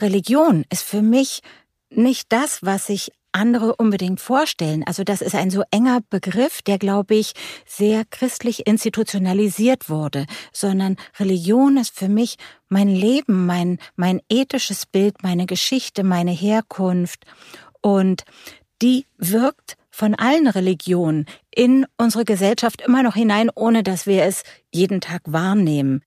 Religion ist für mich nicht das, was sich andere unbedingt vorstellen. Also das ist ein so enger Begriff, der, glaube ich, sehr christlich institutionalisiert wurde, sondern Religion ist für mich mein Leben, mein, mein ethisches Bild, meine Geschichte, meine Herkunft. Und die wirkt von allen Religionen in unsere Gesellschaft immer noch hinein, ohne dass wir es jeden Tag wahrnehmen.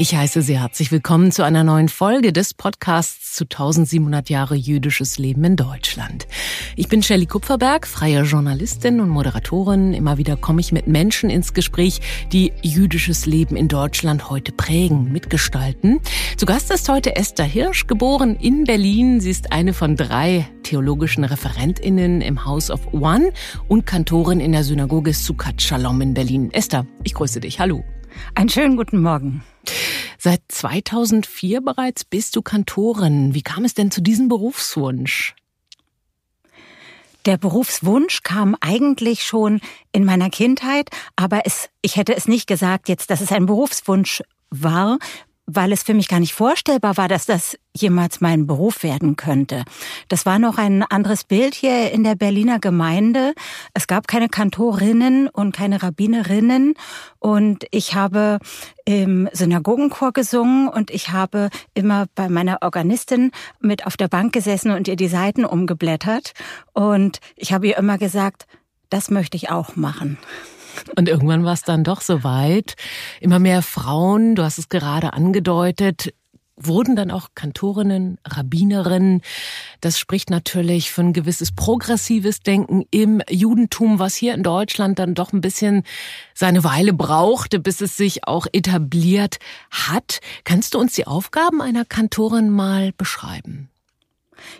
Ich heiße Sie herzlich willkommen zu einer neuen Folge des Podcasts zu 1700 Jahre jüdisches Leben in Deutschland. Ich bin Shelley Kupferberg, freie Journalistin und Moderatorin. Immer wieder komme ich mit Menschen ins Gespräch, die jüdisches Leben in Deutschland heute prägen, mitgestalten. Zu Gast ist heute Esther Hirsch, geboren in Berlin. Sie ist eine von drei theologischen ReferentInnen im House of One und Kantorin in der Synagoge Sukkot Shalom in Berlin. Esther, ich grüße dich. Hallo. Einen schönen guten Morgen. Seit 2004 bereits bist du Kantorin. Wie kam es denn zu diesem Berufswunsch? Der Berufswunsch kam eigentlich schon in meiner Kindheit, aber es, ich hätte es nicht gesagt jetzt, dass es ein Berufswunsch war, weil es für mich gar nicht vorstellbar war, dass das jemals mein Beruf werden könnte. Das war noch ein anderes Bild hier in der Berliner Gemeinde. Es gab keine Kantorinnen und keine Rabbinerinnen und ich habe im Synagogenchor gesungen und ich habe immer bei meiner Organistin mit auf der Bank gesessen und ihr die Seiten umgeblättert und ich habe ihr immer gesagt, das möchte ich auch machen. Und irgendwann war es dann doch soweit. Immer mehr Frauen, du hast es gerade angedeutet, wurden dann auch Kantorinnen, Rabbinerinnen. Das spricht natürlich für ein gewisses progressives Denken im Judentum, was hier in Deutschland dann doch ein bisschen seine Weile brauchte, bis es sich auch etabliert hat. Kannst du uns die Aufgaben einer Kantorin mal beschreiben?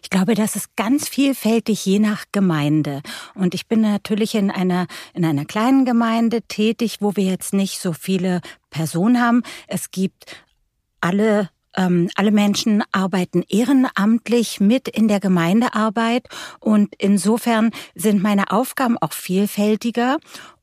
Ich glaube, das ist ganz vielfältig je nach Gemeinde. Und ich bin natürlich in einer, in einer kleinen Gemeinde tätig, wo wir jetzt nicht so viele Personen haben. Es gibt alle ähm, alle Menschen arbeiten ehrenamtlich mit in der Gemeindearbeit und insofern sind meine Aufgaben auch vielfältiger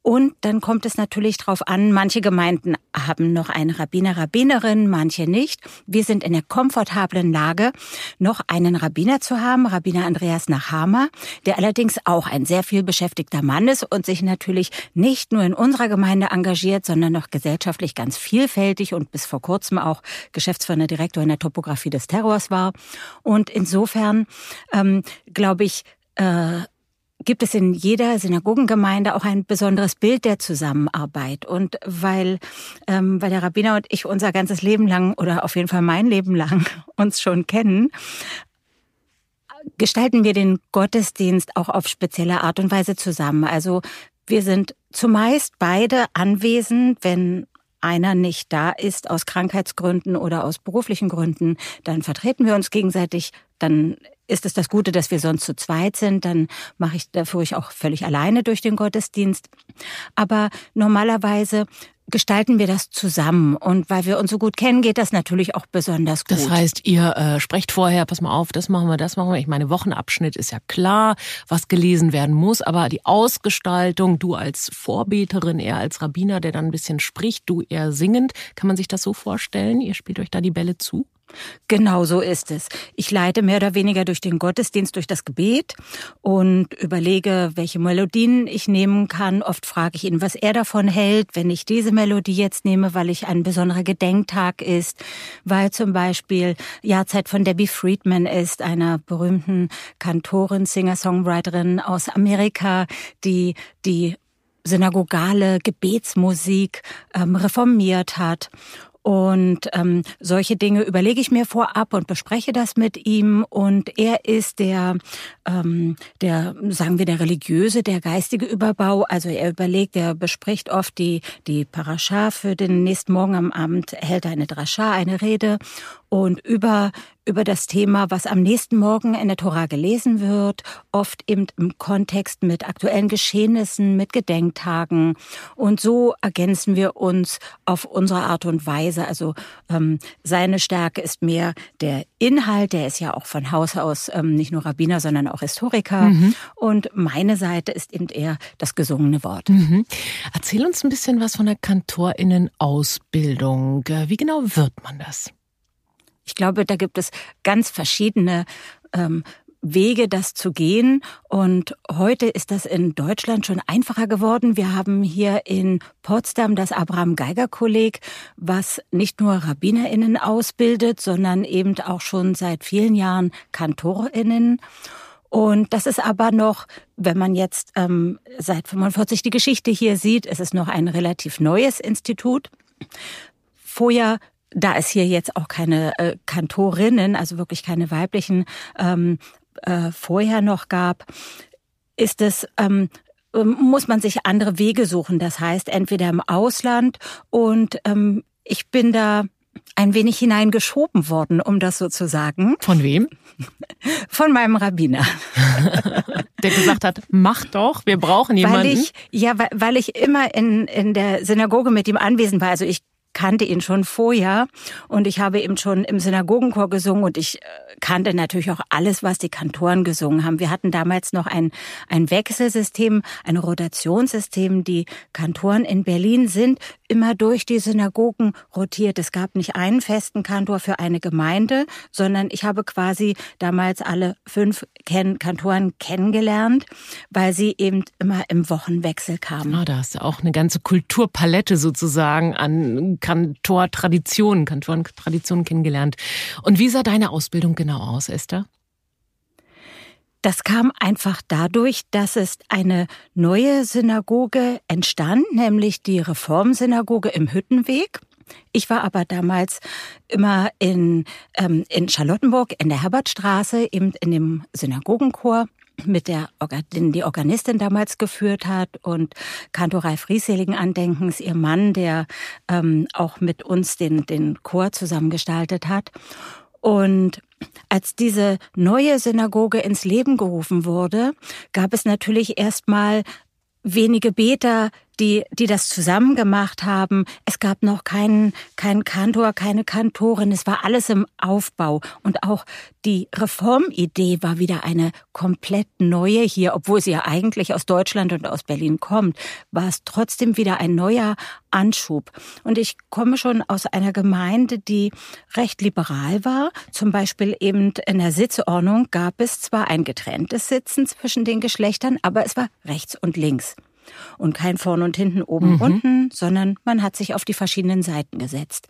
und dann kommt es natürlich darauf an, manche Gemeinden haben noch eine Rabbiner, Rabbinerin, manche nicht. Wir sind in der komfortablen Lage, noch einen Rabbiner zu haben, Rabbiner Andreas Nachhamer, der allerdings auch ein sehr viel beschäftigter Mann ist und sich natürlich nicht nur in unserer Gemeinde engagiert, sondern noch gesellschaftlich ganz vielfältig und bis vor kurzem auch geschäftsführender Direktor in der Topographie des Terrors war. Und insofern ähm, glaube ich, äh, gibt es in jeder Synagogengemeinde auch ein besonderes Bild der Zusammenarbeit. Und weil, ähm, weil der Rabbiner und ich unser ganzes Leben lang oder auf jeden Fall mein Leben lang uns schon kennen, gestalten wir den Gottesdienst auch auf spezielle Art und Weise zusammen. Also wir sind zumeist beide anwesend, wenn einer nicht da ist aus Krankheitsgründen oder aus beruflichen Gründen, dann vertreten wir uns gegenseitig, dann ist es das Gute, dass wir sonst zu zweit sind, dann mache ich dafür ich auch völlig alleine durch den Gottesdienst. Aber normalerweise gestalten wir das zusammen. Und weil wir uns so gut kennen, geht das natürlich auch besonders gut. Das heißt, ihr äh, sprecht vorher, pass mal auf, das machen wir, das machen wir. Ich meine, Wochenabschnitt ist ja klar, was gelesen werden muss, aber die Ausgestaltung, du als Vorbeterin, er als Rabbiner, der dann ein bisschen spricht, du eher singend, kann man sich das so vorstellen? Ihr spielt euch da die Bälle zu? Genau so ist es. Ich leite mehr oder weniger durch den Gottesdienst, durch das Gebet und überlege, welche Melodien ich nehmen kann. Oft frage ich ihn, was er davon hält, wenn ich diese Melodie jetzt nehme, weil ich ein besonderer Gedenktag ist, weil zum Beispiel Jahrzeit von Debbie Friedman ist, einer berühmten Kantorin, Singer-Songwriterin aus Amerika, die die synagogale Gebetsmusik ähm, reformiert hat. Und ähm, solche Dinge überlege ich mir vorab und bespreche das mit ihm. Und er ist der, ähm, der, sagen wir, der religiöse, der geistige Überbau. Also er überlegt, er bespricht oft die, die Parascha für den nächsten Morgen am Abend, hält eine Drascha, eine Rede. Und über über das Thema, was am nächsten Morgen in der Tora gelesen wird, oft eben im Kontext mit aktuellen Geschehnissen, mit Gedenktagen. Und so ergänzen wir uns auf unsere Art und Weise. Also ähm, seine Stärke ist mehr der Inhalt, der ist ja auch von Haus aus ähm, nicht nur Rabbiner, sondern auch Historiker. Mhm. Und meine Seite ist eben eher das gesungene Wort. Mhm. Erzähl uns ein bisschen was von der Kantorinnen-Ausbildung. Wie genau wird man das? Ich glaube, da gibt es ganz verschiedene ähm, Wege, das zu gehen. Und heute ist das in Deutschland schon einfacher geworden. Wir haben hier in Potsdam das Abraham Geiger Kolleg, was nicht nur RabbinerInnen ausbildet, sondern eben auch schon seit vielen Jahren KantorInnen. Und das ist aber noch, wenn man jetzt ähm, seit 45 die Geschichte hier sieht, ist es noch ein relativ neues Institut. Vorher da es hier jetzt auch keine äh, Kantorinnen, also wirklich keine weiblichen, ähm, äh, vorher noch gab, ist es ähm, ähm, muss man sich andere Wege suchen. Das heißt, entweder im Ausland und ähm, ich bin da ein wenig hineingeschoben worden, um das so zu sagen. Von wem? Von meinem Rabbiner. Der gesagt hat, mach doch, wir brauchen jemanden. Weil ich, ja, weil, weil ich immer in, in der Synagoge mit ihm anwesend war. Also ich kannte ihn schon vorher und ich habe eben schon im Synagogenchor gesungen und ich äh, kannte natürlich auch alles, was die Kantoren gesungen haben. Wir hatten damals noch ein, ein Wechselsystem, ein Rotationssystem. Die Kantoren in Berlin sind immer durch die Synagogen rotiert. Es gab nicht einen festen Kantor für eine Gemeinde, sondern ich habe quasi damals alle fünf Ken Kantoren kennengelernt, weil sie eben immer im Wochenwechsel kamen. Ah, da hast du auch eine ganze Kulturpalette sozusagen an Kantortraditionen, Kantorentraditionen kennengelernt. Und wie sah deine Ausbildung genau aus, Esther? Das kam einfach dadurch, dass es eine neue Synagoge entstand, nämlich die Reformsynagoge im Hüttenweg. Ich war aber damals immer in, ähm, in Charlottenburg in der Herbertstraße, eben in dem Synagogenchor mit der den die Organistin damals geführt hat und Kantor Ralf Rieseligen Andenkens, ihr Mann, der ähm, auch mit uns den, den Chor zusammengestaltet hat. Und als diese neue Synagoge ins Leben gerufen wurde, gab es natürlich erstmal wenige Beter, die, die das zusammen gemacht haben. Es gab noch keinen, keinen Kantor, keine Kantorin. Es war alles im Aufbau. Und auch die Reformidee war wieder eine komplett neue hier, obwohl sie ja eigentlich aus Deutschland und aus Berlin kommt, war es trotzdem wieder ein neuer Anschub. Und ich komme schon aus einer Gemeinde, die recht liberal war. Zum Beispiel eben in der Sitzordnung gab es zwar ein getrenntes Sitzen zwischen den Geschlechtern, aber es war rechts und links. Und kein vorn und hinten, oben, mhm. unten, sondern man hat sich auf die verschiedenen Seiten gesetzt.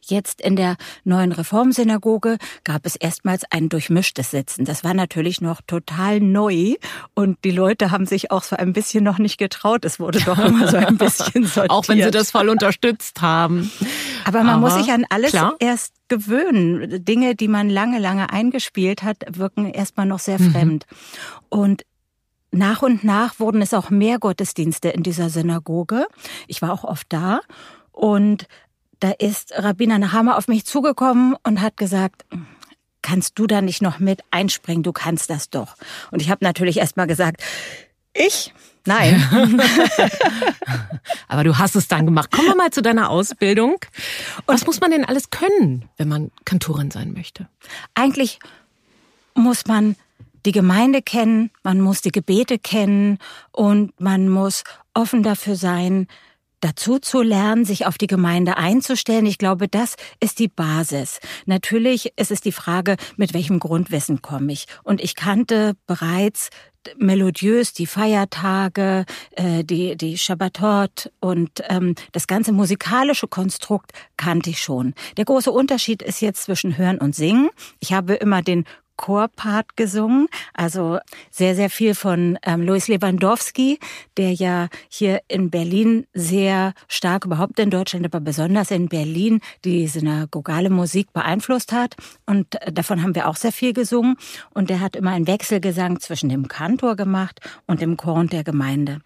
Jetzt in der neuen Reformsynagoge gab es erstmals ein durchmischtes Sitzen. Das war natürlich noch total neu und die Leute haben sich auch so ein bisschen noch nicht getraut. Es wurde doch immer so ein bisschen sortiert. auch wenn sie das voll unterstützt haben. Aber man Aber, muss sich an alles klar. erst gewöhnen. Dinge, die man lange, lange eingespielt hat, wirken erstmal noch sehr mhm. fremd. Und nach und nach wurden es auch mehr Gottesdienste in dieser Synagoge. Ich war auch oft da und da ist Rabbiner Nahama auf mich zugekommen und hat gesagt, kannst du da nicht noch mit einspringen? Du kannst das doch. Und ich habe natürlich erst mal gesagt, ich? Nein. Aber du hast es dann gemacht. Kommen wir mal zu deiner Ausbildung. Was muss man denn alles können, wenn man Kantorin sein möchte? Eigentlich muss man die Gemeinde kennen, man muss die Gebete kennen und man muss offen dafür sein, dazu zu lernen, sich auf die Gemeinde einzustellen. Ich glaube, das ist die Basis. Natürlich ist es die Frage, mit welchem Grundwissen komme ich. Und ich kannte bereits melodiös die Feiertage, äh, die, die Shabbatot und ähm, das ganze musikalische Konstrukt kannte ich schon. Der große Unterschied ist jetzt zwischen Hören und Singen. Ich habe immer den Chorpart gesungen, also sehr, sehr viel von ähm, Louis Lewandowski, der ja hier in Berlin sehr stark, überhaupt in Deutschland, aber besonders in Berlin, die synagogale Musik beeinflusst hat. Und äh, davon haben wir auch sehr viel gesungen. Und der hat immer einen Wechselgesang zwischen dem Kantor gemacht und dem Chor und der Gemeinde.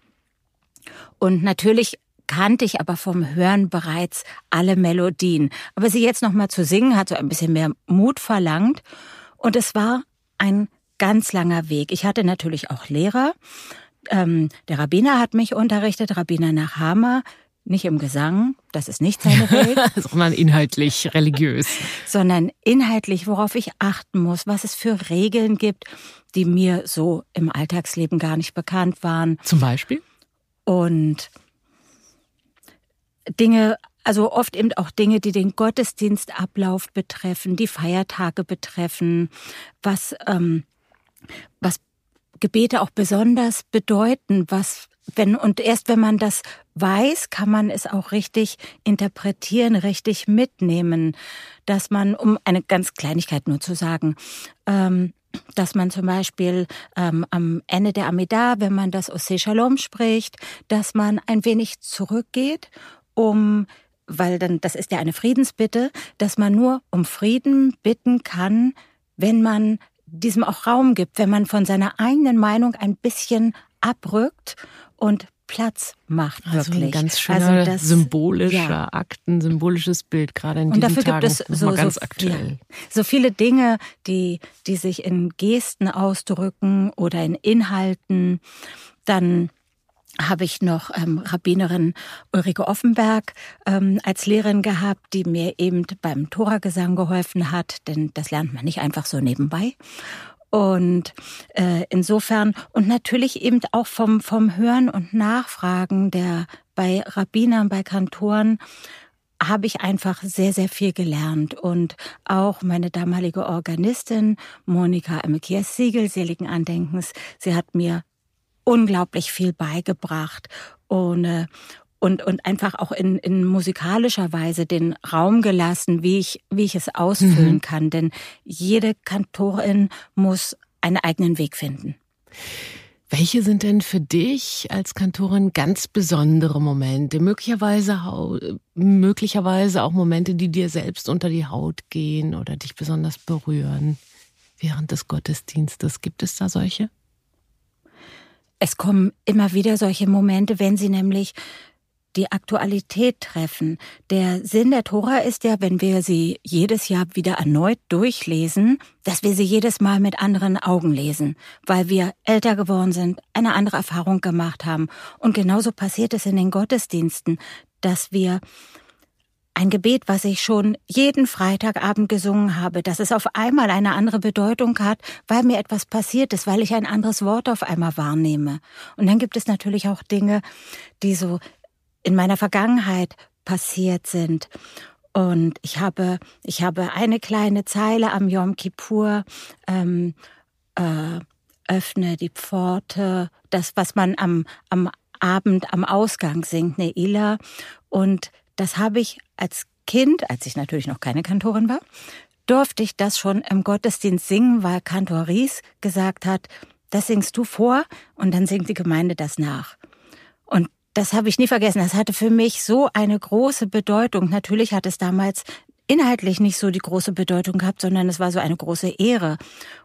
Und natürlich kannte ich aber vom Hören bereits alle Melodien. Aber sie jetzt noch mal zu singen hat so ein bisschen mehr Mut verlangt und es war ein ganz langer Weg. Ich hatte natürlich auch Lehrer. Ähm, der Rabbiner hat mich unterrichtet, Rabbiner Nachhammer, nicht im Gesang, das ist nicht seine Welt. sondern inhaltlich religiös. sondern inhaltlich, worauf ich achten muss, was es für Regeln gibt, die mir so im Alltagsleben gar nicht bekannt waren. Zum Beispiel? Und Dinge, also oft eben auch Dinge, die den Gottesdienstablauf betreffen, die Feiertage betreffen, was, ähm, was Gebete auch besonders bedeuten, was wenn, und erst wenn man das weiß, kann man es auch richtig interpretieren, richtig mitnehmen, dass man, um eine ganz Kleinigkeit nur zu sagen, ähm, dass man zum Beispiel ähm, am Ende der Amida, wenn man das Ose Shalom spricht, dass man ein wenig zurückgeht, um weil dann, das ist ja eine Friedensbitte, dass man nur um Frieden bitten kann, wenn man diesem auch Raum gibt, wenn man von seiner eigenen Meinung ein bisschen abrückt und Platz macht also wirklich. Ein ganz schöner also das, symbolischer ja. Akt, ein symbolisches Bild, gerade in und diesen dafür Tagen. gibt es so, ganz so, aktuell. Ja, so viele Dinge, die, die sich in Gesten ausdrücken oder in Inhalten. Dann habe ich noch ähm, Rabbinerin Ulrike Offenberg ähm, als Lehrerin gehabt, die mir eben beim Toragesang geholfen hat, denn das lernt man nicht einfach so nebenbei. Und äh, insofern und natürlich eben auch vom vom Hören und Nachfragen der bei Rabbinern, bei Kantoren habe ich einfach sehr, sehr viel gelernt. Und auch meine damalige Organistin, Monika Amikias Siegel, seligen Andenkens, sie hat mir unglaublich viel beigebracht. Und, und, und einfach auch in, in musikalischer Weise den Raum gelassen, wie ich, wie ich es ausfüllen mhm. kann. Denn jede Kantorin muss einen eigenen Weg finden. Welche sind denn für dich als Kantorin ganz besondere Momente? Möglicherweise, möglicherweise auch Momente, die dir selbst unter die Haut gehen oder dich besonders berühren während des Gottesdienstes. Gibt es da solche? Es kommen immer wieder solche Momente, wenn sie nämlich die Aktualität treffen. Der Sinn der Tora ist ja, wenn wir sie jedes Jahr wieder erneut durchlesen, dass wir sie jedes Mal mit anderen Augen lesen, weil wir älter geworden sind, eine andere Erfahrung gemacht haben. Und genauso passiert es in den Gottesdiensten, dass wir ein Gebet, was ich schon jeden Freitagabend gesungen habe, dass es auf einmal eine andere Bedeutung hat, weil mir etwas passiert ist, weil ich ein anderes Wort auf einmal wahrnehme. Und dann gibt es natürlich auch Dinge, die so in meiner Vergangenheit passiert sind. Und ich habe, ich habe eine kleine Zeile am Yom Kippur, ähm, äh, öffne die Pforte, das, was man am, am Abend am Ausgang singt, Neila. Und das habe ich als Kind, als ich natürlich noch keine Kantorin war, durfte ich das schon im Gottesdienst singen, weil Kantor Ries gesagt hat, das singst du vor und dann singt die Gemeinde das nach. Und das habe ich nie vergessen. Das hatte für mich so eine große Bedeutung. Natürlich hat es damals inhaltlich nicht so die große Bedeutung gehabt, sondern es war so eine große Ehre.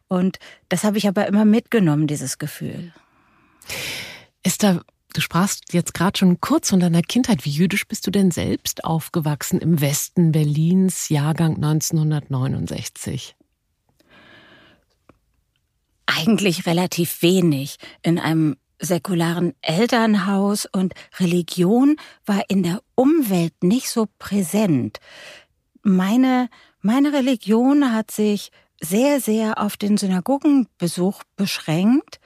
Und das habe ich aber immer mitgenommen, dieses Gefühl. Esther, du sprachst jetzt gerade schon kurz von deiner Kindheit. Wie jüdisch bist du denn selbst aufgewachsen im Westen Berlins, Jahrgang 1969? Eigentlich relativ wenig. In einem säkularen Elternhaus und Religion war in der Umwelt nicht so präsent. Meine, meine Religion hat sich sehr, sehr auf den Synagogenbesuch beschränkt.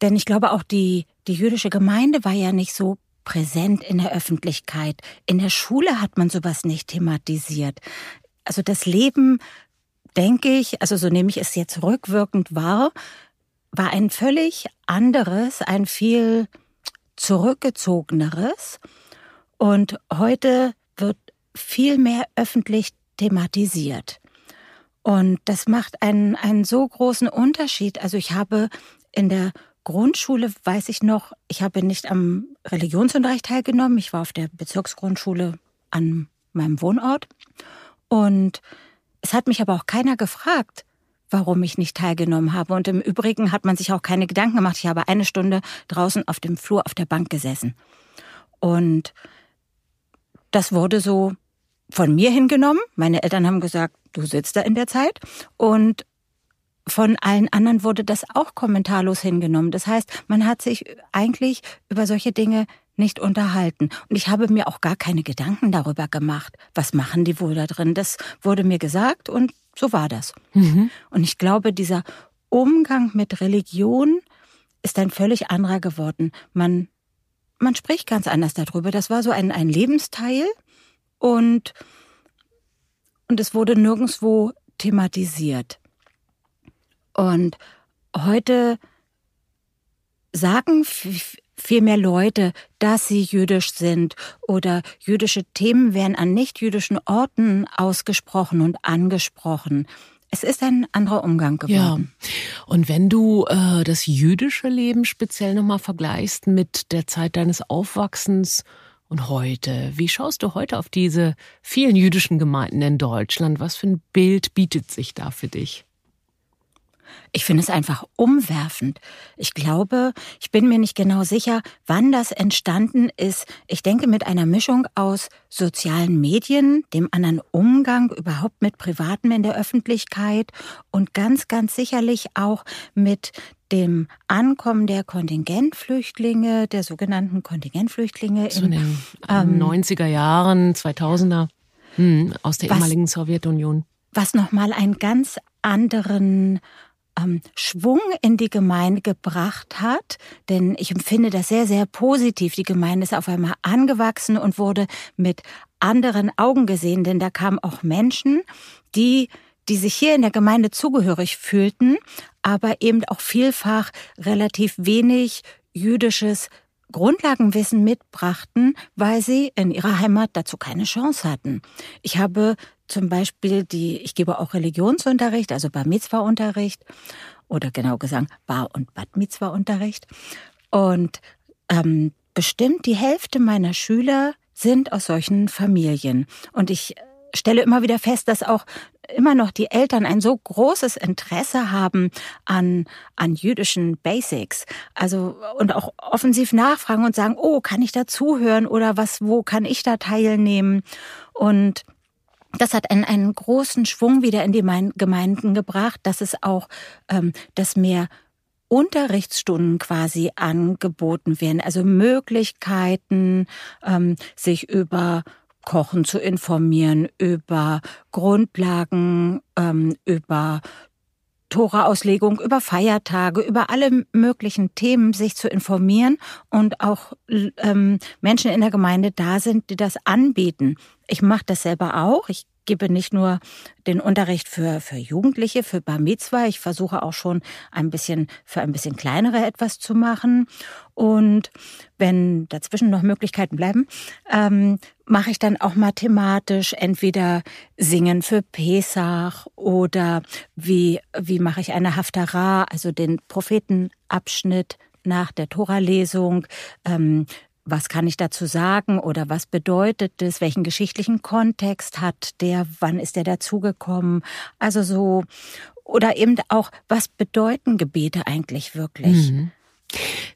Denn ich glaube auch die, die jüdische Gemeinde war ja nicht so präsent in der Öffentlichkeit. In der Schule hat man sowas nicht thematisiert. Also das Leben, denke ich, also so nehme ich es jetzt rückwirkend wahr, war ein völlig anderes, ein viel zurückgezogeneres. Und heute wird viel mehr öffentlich thematisiert. Und das macht einen, einen so großen Unterschied. Also ich habe in der Grundschule, weiß ich noch, ich habe nicht am Religionsunterricht teilgenommen. Ich war auf der Bezirksgrundschule an meinem Wohnort. Und es hat mich aber auch keiner gefragt, warum ich nicht teilgenommen habe. Und im Übrigen hat man sich auch keine Gedanken gemacht. Ich habe eine Stunde draußen auf dem Flur auf der Bank gesessen. Und das wurde so von mir hingenommen. Meine Eltern haben gesagt, du sitzt da in der Zeit. Und von allen anderen wurde das auch kommentarlos hingenommen. Das heißt, man hat sich eigentlich über solche Dinge nicht unterhalten. Und ich habe mir auch gar keine Gedanken darüber gemacht, was machen die wohl da drin. Das wurde mir gesagt und so war das. Mhm. Und ich glaube, dieser Umgang mit Religion ist ein völlig anderer geworden. Man, man spricht ganz anders darüber. Das war so ein, ein Lebensteil und, und es wurde nirgendwo thematisiert. Und heute sagen viel mehr Leute, dass sie jüdisch sind oder jüdische Themen werden an nicht-jüdischen Orten ausgesprochen und angesprochen. Es ist ein anderer Umgang geworden. Ja. Und wenn du äh, das jüdische Leben speziell nochmal vergleichst mit der Zeit deines Aufwachsens und heute, wie schaust du heute auf diese vielen jüdischen Gemeinden in Deutschland? Was für ein Bild bietet sich da für dich? Ich finde es einfach umwerfend. Ich glaube, ich bin mir nicht genau sicher, wann das entstanden ist. Ich denke mit einer Mischung aus sozialen Medien, dem anderen Umgang überhaupt mit Privaten in der Öffentlichkeit und ganz, ganz sicherlich auch mit dem Ankommen der Kontingentflüchtlinge, der sogenannten Kontingentflüchtlinge in den ähm, 90er Jahren, 2000er hm, aus der was, ehemaligen Sowjetunion. Was nochmal einen ganz anderen ähm, Schwung in die Gemeinde gebracht hat. Denn ich empfinde das sehr, sehr positiv. Die Gemeinde ist auf einmal angewachsen und wurde mit anderen Augen gesehen, denn da kamen auch Menschen, die die sich hier in der Gemeinde zugehörig fühlten, aber eben auch vielfach relativ wenig jüdisches Grundlagenwissen mitbrachten, weil sie in ihrer Heimat dazu keine Chance hatten. Ich habe zum Beispiel die, ich gebe auch Religionsunterricht, also Bar Mitzvah-Unterricht oder genau gesagt Bar- und Bad Mitzvah-Unterricht. Und ähm, bestimmt die Hälfte meiner Schüler sind aus solchen Familien. Und ich stelle immer wieder fest, dass auch immer noch die Eltern ein so großes Interesse haben an, an jüdischen Basics. Also, und auch offensiv nachfragen und sagen, oh, kann ich da zuhören oder was, wo kann ich da teilnehmen? Und das hat einen, einen großen Schwung wieder in die Gemeinden gebracht, dass es auch, ähm, dass mehr Unterrichtsstunden quasi angeboten werden, also Möglichkeiten, ähm, sich über Kochen zu informieren, über Grundlagen, ähm, über Tora-Auslegung, über Feiertage, über alle möglichen Themen sich zu informieren und auch ähm, Menschen in der Gemeinde da sind, die das anbieten. Ich mache das selber auch. Ich gebe nicht nur den Unterricht für, für Jugendliche, für Bar Mitzwa. Ich versuche auch schon ein bisschen für ein bisschen kleinere etwas zu machen. Und wenn dazwischen noch Möglichkeiten bleiben, ähm, mache ich dann auch mathematisch entweder Singen für Pesach oder wie, wie mache ich eine Haftara, also den Prophetenabschnitt nach der Tora-Lesung, ähm, was kann ich dazu sagen oder was bedeutet es, welchen geschichtlichen Kontext hat der, wann ist der dazugekommen, also so, oder eben auch, was bedeuten Gebete eigentlich wirklich? Mhm.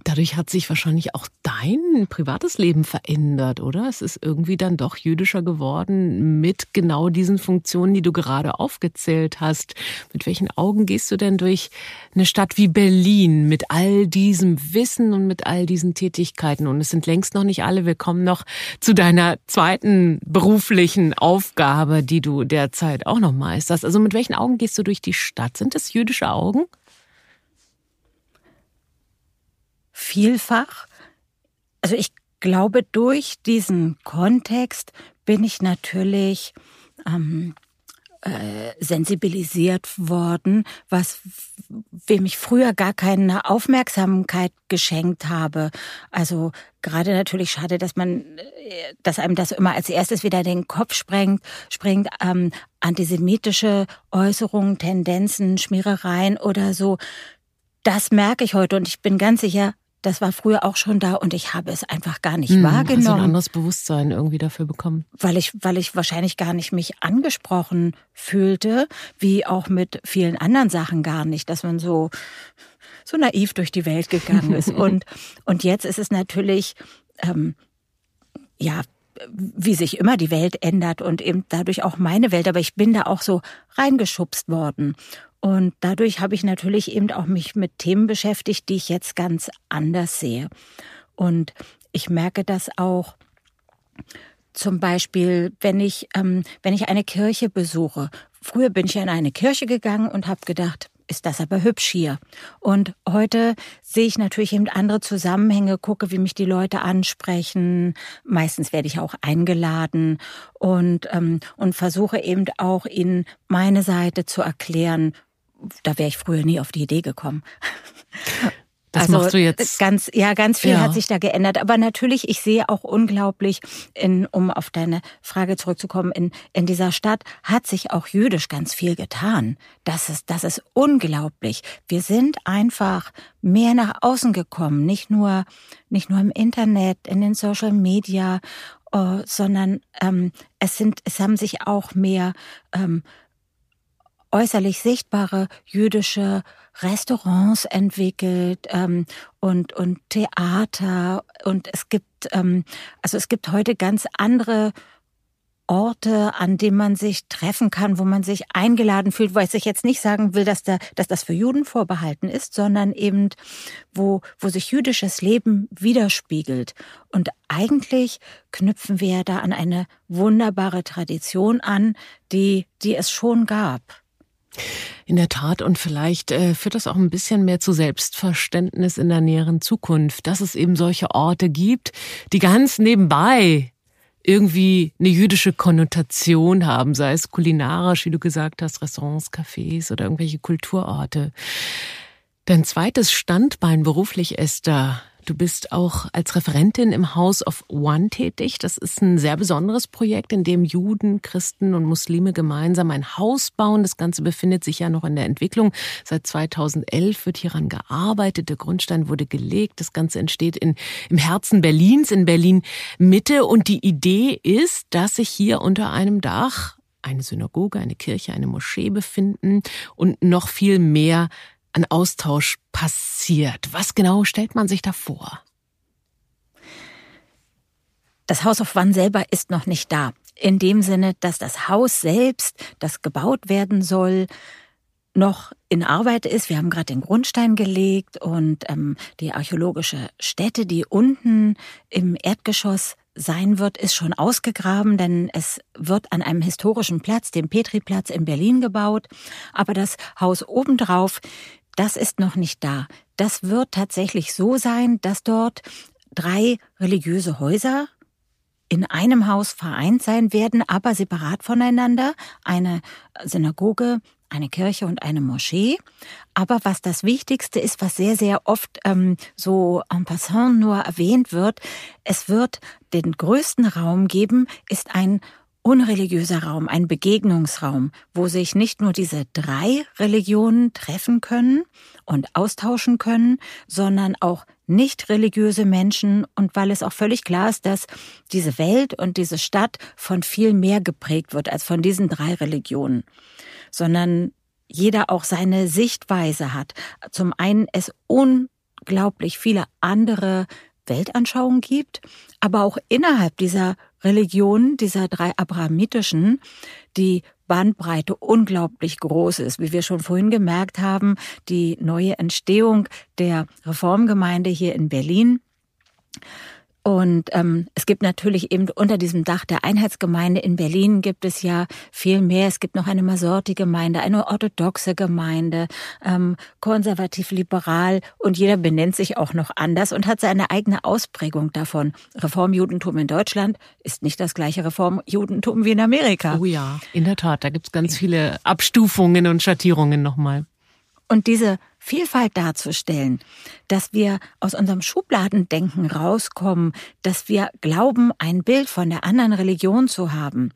Dadurch hat sich wahrscheinlich auch dein privates Leben verändert, oder? Es ist irgendwie dann doch jüdischer geworden mit genau diesen Funktionen, die du gerade aufgezählt hast. Mit welchen Augen gehst du denn durch eine Stadt wie Berlin mit all diesem Wissen und mit all diesen Tätigkeiten? Und es sind längst noch nicht alle. Wir kommen noch zu deiner zweiten beruflichen Aufgabe, die du derzeit auch noch meisterst. Also mit welchen Augen gehst du durch die Stadt? Sind es jüdische Augen? Vielfach. Also ich glaube, durch diesen Kontext bin ich natürlich ähm, äh, sensibilisiert worden, was wem ich früher gar keine Aufmerksamkeit geschenkt habe. Also gerade natürlich schade, dass man, äh, dass einem das immer als erstes wieder den Kopf sprengt, springt, ähm, antisemitische Äußerungen, Tendenzen, Schmierereien oder so. Das merke ich heute und ich bin ganz sicher, das war früher auch schon da und ich habe es einfach gar nicht hm, wahrgenommen. Hast du ein anderes Bewusstsein irgendwie dafür bekommen? Weil ich, weil ich wahrscheinlich gar nicht mich angesprochen fühlte, wie auch mit vielen anderen Sachen gar nicht, dass man so, so naiv durch die Welt gegangen ist. und, und jetzt ist es natürlich, ähm, ja, wie sich immer die Welt ändert und eben dadurch auch meine Welt. Aber ich bin da auch so reingeschubst worden. Und dadurch habe ich natürlich eben auch mich mit Themen beschäftigt, die ich jetzt ganz anders sehe. Und ich merke das auch zum Beispiel, wenn ich, ähm, wenn ich eine Kirche besuche. Früher bin ich in eine Kirche gegangen und habe gedacht, ist das aber hübsch hier. Und heute sehe ich natürlich eben andere Zusammenhänge, gucke, wie mich die Leute ansprechen. Meistens werde ich auch eingeladen und, ähm, und versuche eben auch ihnen meine Seite zu erklären. Da wäre ich früher nie auf die Idee gekommen. Das also machst du jetzt. Ganz, ja, ganz viel ja. hat sich da geändert. Aber natürlich, ich sehe auch unglaublich, in, um auf deine Frage zurückzukommen, in, in dieser Stadt hat sich auch jüdisch ganz viel getan. Das ist, das ist unglaublich. Wir sind einfach mehr nach außen gekommen. Nicht nur, nicht nur im Internet, in den Social Media, uh, sondern ähm, es sind, es haben sich auch mehr ähm, äußerlich sichtbare jüdische Restaurants entwickelt ähm, und, und Theater und es gibt, ähm, also es gibt heute ganz andere Orte, an denen man sich treffen kann, wo man sich eingeladen fühlt, weil ich jetzt nicht sagen will, dass, da, dass das für Juden vorbehalten ist, sondern eben, wo, wo sich jüdisches Leben widerspiegelt. Und eigentlich knüpfen wir da an eine wunderbare Tradition an, die, die es schon gab. In der Tat und vielleicht äh, führt das auch ein bisschen mehr zu Selbstverständnis in der näheren Zukunft, dass es eben solche Orte gibt, die ganz nebenbei irgendwie eine jüdische Konnotation haben, sei es kulinarisch, wie du gesagt hast, Restaurants, Cafés oder irgendwelche Kulturorte. Dein zweites Standbein beruflich, Esther, Du bist auch als Referentin im House of One tätig. Das ist ein sehr besonderes Projekt, in dem Juden, Christen und Muslime gemeinsam ein Haus bauen. Das Ganze befindet sich ja noch in der Entwicklung. Seit 2011 wird hieran gearbeitet. Der Grundstein wurde gelegt. Das Ganze entsteht in, im Herzen Berlins, in Berlin Mitte. Und die Idee ist, dass sich hier unter einem Dach eine Synagoge, eine Kirche, eine Moschee befinden und noch viel mehr an Austausch passiert. Was genau stellt man sich da vor? Das House of One selber ist noch nicht da. In dem Sinne, dass das Haus selbst, das gebaut werden soll, noch in Arbeit ist. Wir haben gerade den Grundstein gelegt und ähm, die archäologische Stätte, die unten im Erdgeschoss sein wird, ist schon ausgegraben, denn es wird an einem historischen Platz, dem Petriplatz in Berlin gebaut. Aber das Haus obendrauf das ist noch nicht da. Das wird tatsächlich so sein, dass dort drei religiöse Häuser in einem Haus vereint sein werden, aber separat voneinander. Eine Synagoge, eine Kirche und eine Moschee. Aber was das Wichtigste ist, was sehr, sehr oft ähm, so en passant nur erwähnt wird, es wird den größten Raum geben, ist ein unreligiöser Raum, ein Begegnungsraum, wo sich nicht nur diese drei Religionen treffen können und austauschen können, sondern auch nicht religiöse Menschen und weil es auch völlig klar ist, dass diese Welt und diese Stadt von viel mehr geprägt wird als von diesen drei Religionen, sondern jeder auch seine Sichtweise hat. Zum einen es unglaublich viele andere Weltanschauungen gibt, aber auch innerhalb dieser Religionen, dieser drei abrahamitischen, die Bandbreite unglaublich groß ist. Wie wir schon vorhin gemerkt haben, die neue Entstehung der Reformgemeinde hier in Berlin und ähm, es gibt natürlich eben unter diesem Dach der Einheitsgemeinde in Berlin gibt es ja viel mehr. Es gibt noch eine Masorti-Gemeinde, eine orthodoxe Gemeinde, ähm, konservativ-liberal und jeder benennt sich auch noch anders und hat seine eigene Ausprägung davon. Reformjudentum in Deutschland ist nicht das gleiche Reformjudentum wie in Amerika. Oh ja, in der Tat, da gibt es ganz viele Abstufungen und Schattierungen nochmal. Und diese Vielfalt darzustellen, dass wir aus unserem Schubladendenken rauskommen, dass wir glauben, ein Bild von der anderen Religion zu haben.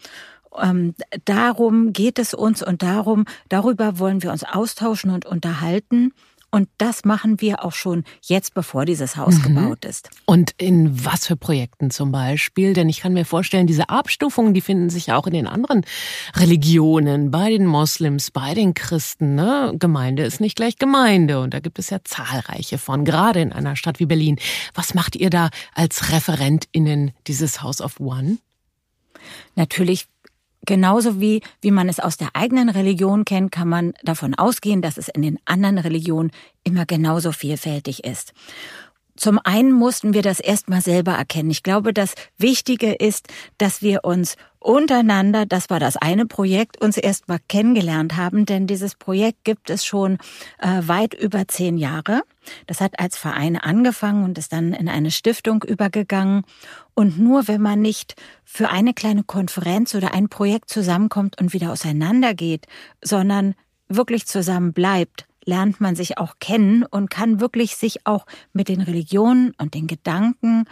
Ähm, darum geht es uns und darum, darüber wollen wir uns austauschen und unterhalten. Und das machen wir auch schon jetzt, bevor dieses Haus mhm. gebaut ist. Und in was für Projekten zum Beispiel? Denn ich kann mir vorstellen, diese Abstufungen, die finden sich auch in den anderen Religionen, bei den Moslems, bei den Christen. Ne? Gemeinde ist nicht gleich Gemeinde. Und da gibt es ja zahlreiche von, gerade in einer Stadt wie Berlin. Was macht ihr da als ReferentInnen dieses House of One? Natürlich Genauso wie, wie man es aus der eigenen Religion kennt, kann man davon ausgehen, dass es in den anderen Religionen immer genauso vielfältig ist. Zum einen mussten wir das erstmal selber erkennen. Ich glaube, das Wichtige ist, dass wir uns untereinander, das war das eine Projekt, uns erstmal kennengelernt haben, denn dieses Projekt gibt es schon äh, weit über zehn Jahre. Das hat als Verein angefangen und ist dann in eine Stiftung übergegangen. Und nur wenn man nicht für eine kleine Konferenz oder ein Projekt zusammenkommt und wieder auseinandergeht, sondern wirklich zusammen bleibt, lernt man sich auch kennen und kann wirklich sich auch mit den Religionen und den Gedanken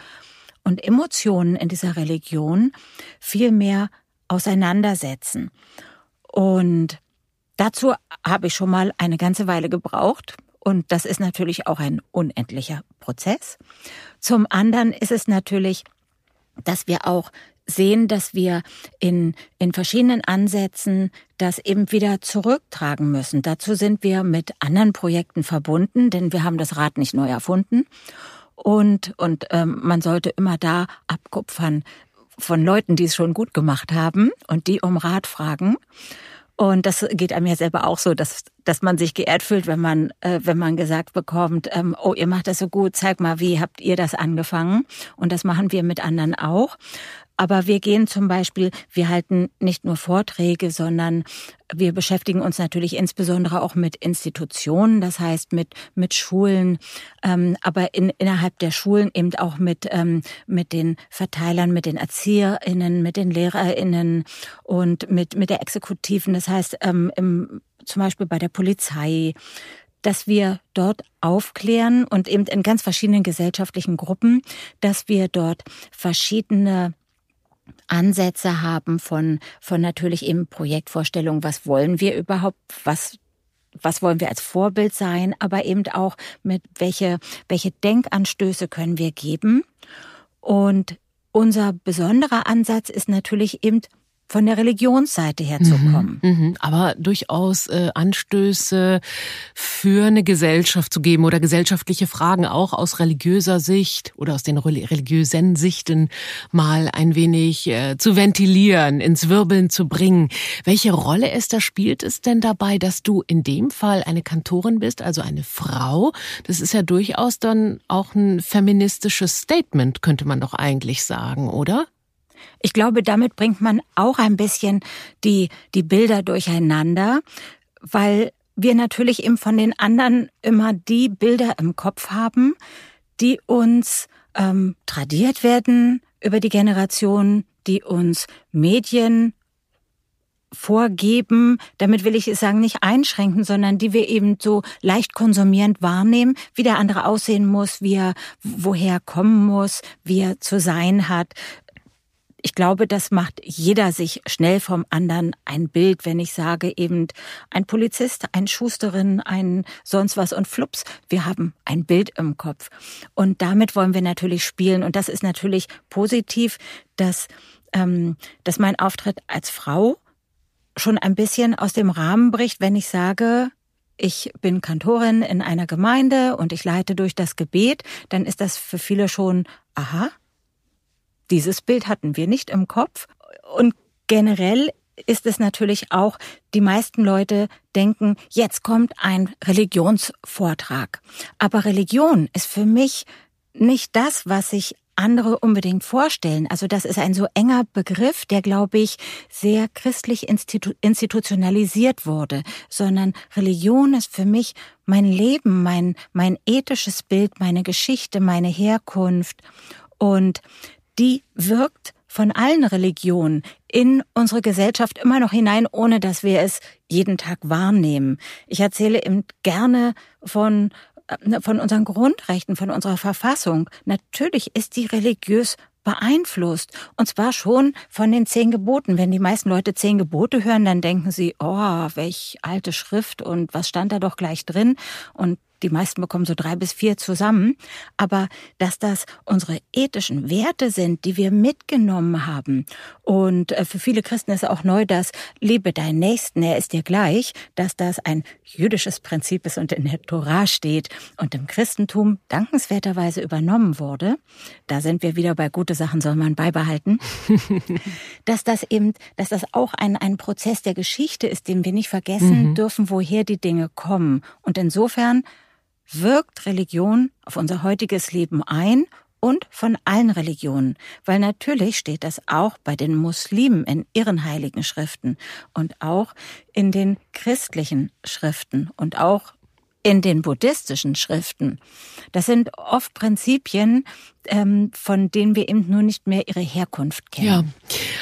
und Emotionen in dieser Religion viel mehr auseinandersetzen. Und dazu habe ich schon mal eine ganze Weile gebraucht. Und das ist natürlich auch ein unendlicher Prozess. Zum anderen ist es natürlich, dass wir auch sehen, dass wir in, in verschiedenen Ansätzen das eben wieder zurücktragen müssen. Dazu sind wir mit anderen Projekten verbunden, denn wir haben das Rad nicht neu erfunden. Und, und ähm, man sollte immer da abkupfern von Leuten, die es schon gut gemacht haben und die um Rat fragen. Und das geht einem ja selber auch so, dass, dass man sich geehrt fühlt, wenn man, äh, wenn man gesagt bekommt, ähm, oh, ihr macht das so gut, zeig mal, wie habt ihr das angefangen? Und das machen wir mit anderen auch. Aber wir gehen zum Beispiel, wir halten nicht nur Vorträge, sondern wir beschäftigen uns natürlich insbesondere auch mit Institutionen, das heißt mit, mit Schulen, ähm, aber in, innerhalb der Schulen eben auch mit, ähm, mit den Verteilern, mit den ErzieherInnen, mit den LehrerInnen und mit, mit der Exekutiven, das heißt ähm, im, zum Beispiel bei der Polizei, dass wir dort aufklären und eben in ganz verschiedenen gesellschaftlichen Gruppen, dass wir dort verschiedene Ansätze haben von, von natürlich eben Projektvorstellungen, was wollen wir überhaupt, was was wollen wir als Vorbild sein, aber eben auch mit welche, welche Denkanstöße können wir geben. Und unser besonderer Ansatz ist natürlich eben von der Religionsseite her zu mhm, kommen. Mhm, aber durchaus äh, Anstöße für eine Gesellschaft zu geben oder gesellschaftliche Fragen auch aus religiöser Sicht oder aus den religiösen Sichten mal ein wenig äh, zu ventilieren, ins Wirbeln zu bringen. Welche Rolle ist da spielt es denn dabei, dass du in dem Fall eine Kantorin bist, also eine Frau? Das ist ja durchaus dann auch ein feministisches Statement, könnte man doch eigentlich sagen, oder? Ich glaube, damit bringt man auch ein bisschen die, die Bilder durcheinander, weil wir natürlich eben von den anderen immer die Bilder im Kopf haben, die uns ähm, tradiert werden über die Generation, die uns Medien vorgeben, damit will ich es sagen, nicht einschränken, sondern die wir eben so leicht konsumierend wahrnehmen, wie der andere aussehen muss, wie er woher kommen muss, wie er zu sein hat, ich glaube, das macht jeder sich schnell vom anderen ein Bild, wenn ich sage eben ein Polizist, ein Schusterin, ein sonst was und flups, wir haben ein Bild im Kopf. Und damit wollen wir natürlich spielen. Und das ist natürlich positiv, dass, ähm, dass mein Auftritt als Frau schon ein bisschen aus dem Rahmen bricht, wenn ich sage, ich bin Kantorin in einer Gemeinde und ich leite durch das Gebet, dann ist das für viele schon, aha, dieses Bild hatten wir nicht im Kopf. Und generell ist es natürlich auch, die meisten Leute denken, jetzt kommt ein Religionsvortrag. Aber Religion ist für mich nicht das, was sich andere unbedingt vorstellen. Also das ist ein so enger Begriff, der, glaube ich, sehr christlich institu institutionalisiert wurde, sondern Religion ist für mich mein Leben, mein, mein ethisches Bild, meine Geschichte, meine Herkunft. Und die wirkt von allen Religionen in unsere Gesellschaft immer noch hinein, ohne dass wir es jeden Tag wahrnehmen. Ich erzähle eben gerne von äh, von unseren Grundrechten, von unserer Verfassung. Natürlich ist die religiös beeinflusst. Und zwar schon von den zehn Geboten. Wenn die meisten Leute zehn Gebote hören, dann denken sie, oh, welch alte Schrift und was stand da doch gleich drin? Und die meisten bekommen so drei bis vier zusammen, aber dass das unsere ethischen Werte sind, die wir mitgenommen haben. Und äh, für viele Christen ist auch neu, dass liebe deinen Nächsten, er ist dir gleich, dass das ein jüdisches Prinzip ist und in der Torah steht und im Christentum dankenswerterweise übernommen wurde. Da sind wir wieder bei gute Sachen soll man beibehalten. dass das eben, dass das auch ein, ein Prozess der Geschichte ist, den wir nicht vergessen mhm. dürfen, woher die Dinge kommen. Und insofern wirkt Religion auf unser heutiges Leben ein und von allen Religionen, weil natürlich steht das auch bei den Muslimen in ihren heiligen Schriften und auch in den christlichen Schriften und auch in den buddhistischen Schriften. Das sind oft Prinzipien, ähm, von denen wir eben nur nicht mehr ihre Herkunft kennen. Ja,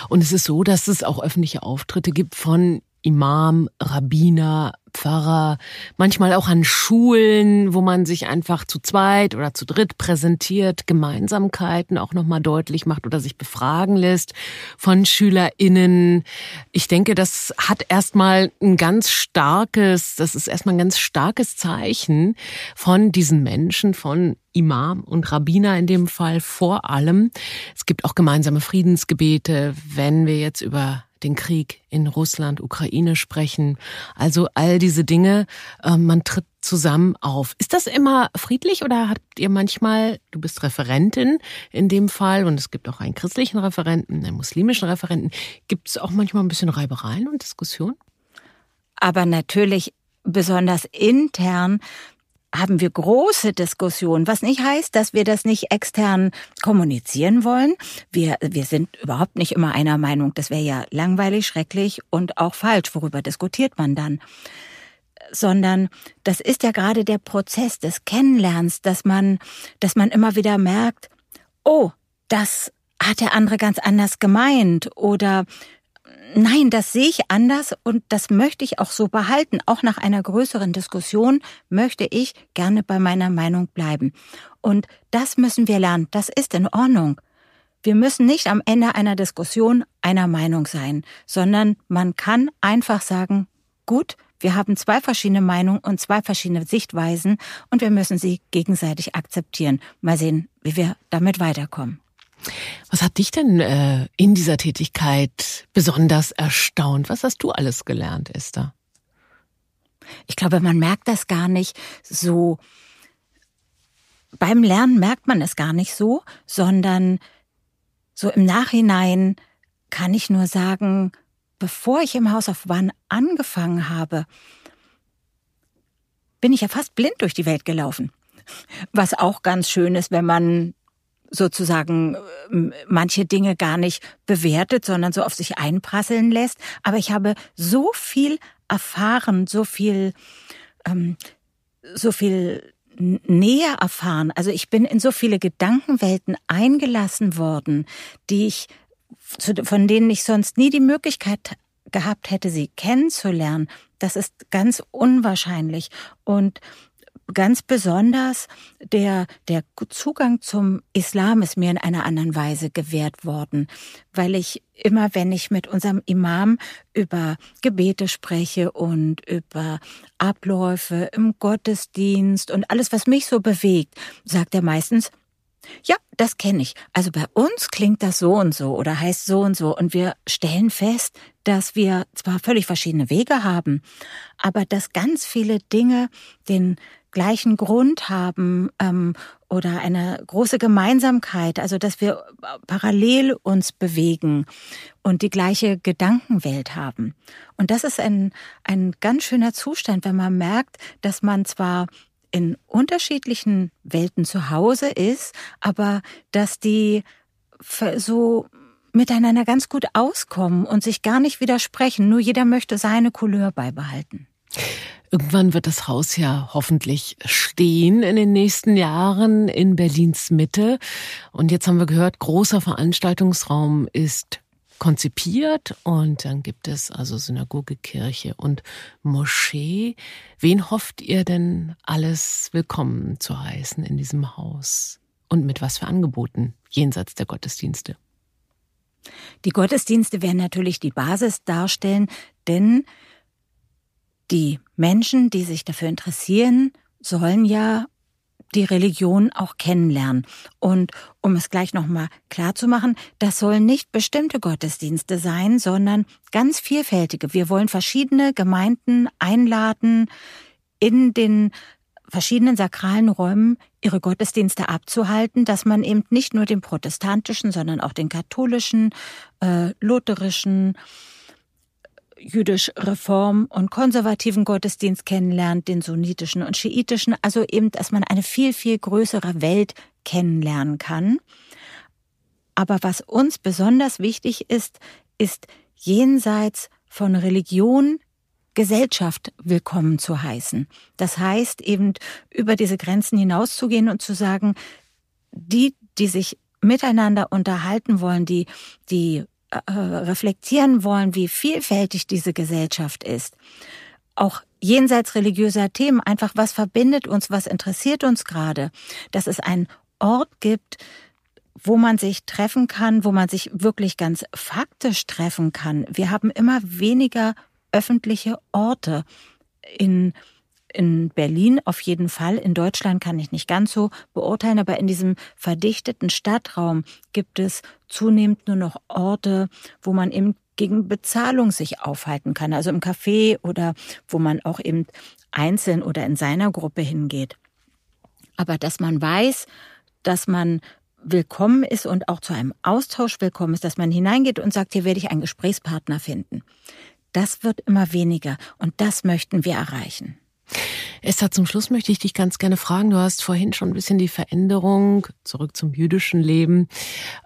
und es ist so, dass es auch öffentliche Auftritte gibt von Imam, Rabbiner, Pfarrer, manchmal auch an Schulen, wo man sich einfach zu zweit oder zu dritt präsentiert, Gemeinsamkeiten auch nochmal deutlich macht oder sich befragen lässt von SchülerInnen. Ich denke, das hat erstmal ein ganz starkes, das ist erstmal ein ganz starkes Zeichen von diesen Menschen, von Imam und Rabbiner in dem Fall vor allem. Es gibt auch gemeinsame Friedensgebete, wenn wir jetzt über den Krieg in Russland, Ukraine sprechen. Also all diese Dinge, äh, man tritt zusammen auf. Ist das immer friedlich oder habt ihr manchmal, du bist Referentin in dem Fall und es gibt auch einen christlichen Referenten, einen muslimischen Referenten, gibt es auch manchmal ein bisschen Reibereien und Diskussionen? Aber natürlich besonders intern haben wir große Diskussionen, was nicht heißt, dass wir das nicht extern kommunizieren wollen. Wir, wir sind überhaupt nicht immer einer Meinung. Das wäre ja langweilig, schrecklich und auch falsch. Worüber diskutiert man dann? Sondern das ist ja gerade der Prozess des Kennenlernens, dass man, dass man immer wieder merkt, oh, das hat der andere ganz anders gemeint oder Nein, das sehe ich anders und das möchte ich auch so behalten. Auch nach einer größeren Diskussion möchte ich gerne bei meiner Meinung bleiben. Und das müssen wir lernen. Das ist in Ordnung. Wir müssen nicht am Ende einer Diskussion einer Meinung sein, sondern man kann einfach sagen, gut, wir haben zwei verschiedene Meinungen und zwei verschiedene Sichtweisen und wir müssen sie gegenseitig akzeptieren. Mal sehen, wie wir damit weiterkommen. Was hat dich denn äh, in dieser Tätigkeit besonders erstaunt? Was hast du alles gelernt, Esther? Ich glaube, man merkt das gar nicht so. Beim Lernen merkt man es gar nicht so, sondern so im Nachhinein kann ich nur sagen, bevor ich im Haus auf Wann angefangen habe, bin ich ja fast blind durch die Welt gelaufen. Was auch ganz schön ist, wenn man sozusagen ähm, manche Dinge gar nicht bewertet, sondern so auf sich einprasseln lässt. Aber ich habe so viel erfahren, so viel, ähm, so viel näher erfahren. Also ich bin in so viele Gedankenwelten eingelassen worden, die ich, von denen ich sonst nie die Möglichkeit gehabt hätte, sie kennenzulernen. Das ist ganz unwahrscheinlich. Und ganz besonders der, der Zugang zum Islam ist mir in einer anderen Weise gewährt worden, weil ich immer, wenn ich mit unserem Imam über Gebete spreche und über Abläufe im Gottesdienst und alles, was mich so bewegt, sagt er meistens, ja, das kenne ich. Also bei uns klingt das so und so oder heißt so und so. Und wir stellen fest, dass wir zwar völlig verschiedene Wege haben, aber dass ganz viele Dinge den gleichen Grund haben ähm, oder eine große Gemeinsamkeit, also dass wir parallel uns bewegen und die gleiche Gedankenwelt haben. Und das ist ein, ein ganz schöner Zustand, wenn man merkt, dass man zwar in unterschiedlichen Welten zu Hause ist, aber dass die so miteinander ganz gut auskommen und sich gar nicht widersprechen. Nur jeder möchte seine Couleur beibehalten. Irgendwann wird das Haus ja hoffentlich stehen in den nächsten Jahren in Berlins Mitte. Und jetzt haben wir gehört, großer Veranstaltungsraum ist konzipiert und dann gibt es also Synagoge, Kirche und Moschee. Wen hofft ihr denn alles willkommen zu heißen in diesem Haus? Und mit was für Angeboten jenseits der Gottesdienste? Die Gottesdienste werden natürlich die Basis darstellen, denn die Menschen, die sich dafür interessieren sollen ja die Religion auch kennenlernen. Und um es gleich nochmal klar zu machen, das sollen nicht bestimmte Gottesdienste sein, sondern ganz vielfältige. Wir wollen verschiedene Gemeinden einladen, in den verschiedenen sakralen Räumen ihre Gottesdienste abzuhalten, dass man eben nicht nur den protestantischen, sondern auch den katholischen, äh, lutherischen, jüdisch-reform- und konservativen Gottesdienst kennenlernt, den sunnitischen und schiitischen, also eben, dass man eine viel, viel größere Welt kennenlernen kann. Aber was uns besonders wichtig ist, ist jenseits von Religion Gesellschaft willkommen zu heißen. Das heißt eben über diese Grenzen hinauszugehen und zu sagen, die, die sich miteinander unterhalten wollen, die, die äh, reflektieren wollen, wie vielfältig diese Gesellschaft ist. Auch jenseits religiöser Themen, einfach was verbindet uns, was interessiert uns gerade, dass es einen Ort gibt, wo man sich treffen kann, wo man sich wirklich ganz faktisch treffen kann. Wir haben immer weniger öffentliche Orte in in Berlin auf jeden Fall. In Deutschland kann ich nicht ganz so beurteilen, aber in diesem verdichteten Stadtraum gibt es zunehmend nur noch Orte, wo man eben gegen Bezahlung sich aufhalten kann. Also im Café oder wo man auch eben einzeln oder in seiner Gruppe hingeht. Aber dass man weiß, dass man willkommen ist und auch zu einem Austausch willkommen ist, dass man hineingeht und sagt, hier werde ich einen Gesprächspartner finden. Das wird immer weniger und das möchten wir erreichen. Esther, zum Schluss möchte ich dich ganz gerne fragen. Du hast vorhin schon ein bisschen die Veränderung zurück zum jüdischen Leben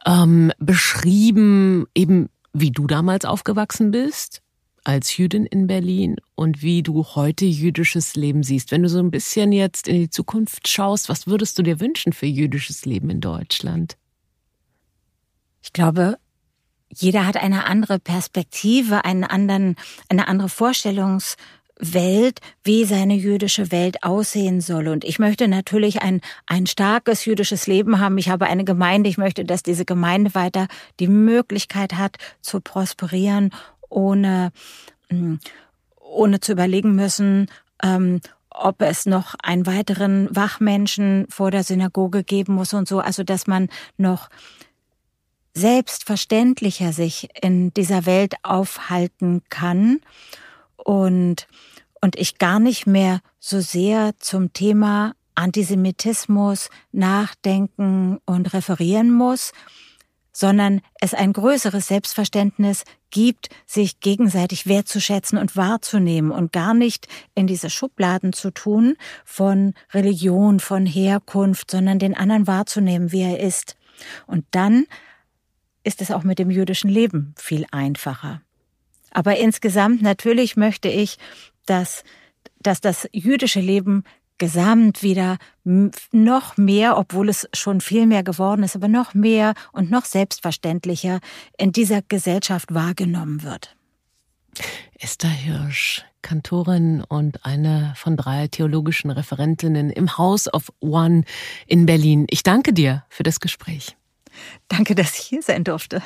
ähm, beschrieben, eben wie du damals aufgewachsen bist als Jüdin in Berlin und wie du heute jüdisches Leben siehst. Wenn du so ein bisschen jetzt in die Zukunft schaust, was würdest du dir wünschen für jüdisches Leben in Deutschland? Ich glaube, jeder hat eine andere Perspektive, einen anderen, eine andere Vorstellungs Welt, wie seine jüdische Welt aussehen soll. Und ich möchte natürlich ein, ein starkes jüdisches Leben haben. Ich habe eine Gemeinde. Ich möchte, dass diese Gemeinde weiter die Möglichkeit hat, zu prosperieren, ohne, mm, ohne zu überlegen müssen, ähm, ob es noch einen weiteren Wachmenschen vor der Synagoge geben muss und so. Also, dass man noch selbstverständlicher sich in dieser Welt aufhalten kann und und ich gar nicht mehr so sehr zum Thema Antisemitismus nachdenken und referieren muss, sondern es ein größeres Selbstverständnis gibt, sich gegenseitig wertzuschätzen und wahrzunehmen und gar nicht in diese Schubladen zu tun von Religion, von Herkunft, sondern den anderen wahrzunehmen, wie er ist. Und dann ist es auch mit dem jüdischen Leben viel einfacher. Aber insgesamt natürlich möchte ich, dass, dass das jüdische Leben gesamt wieder noch mehr, obwohl es schon viel mehr geworden ist, aber noch mehr und noch selbstverständlicher in dieser Gesellschaft wahrgenommen wird. Esther Hirsch, Kantorin und eine von drei theologischen Referentinnen im House of One in Berlin. Ich danke dir für das Gespräch. Danke, dass ich hier sein durfte.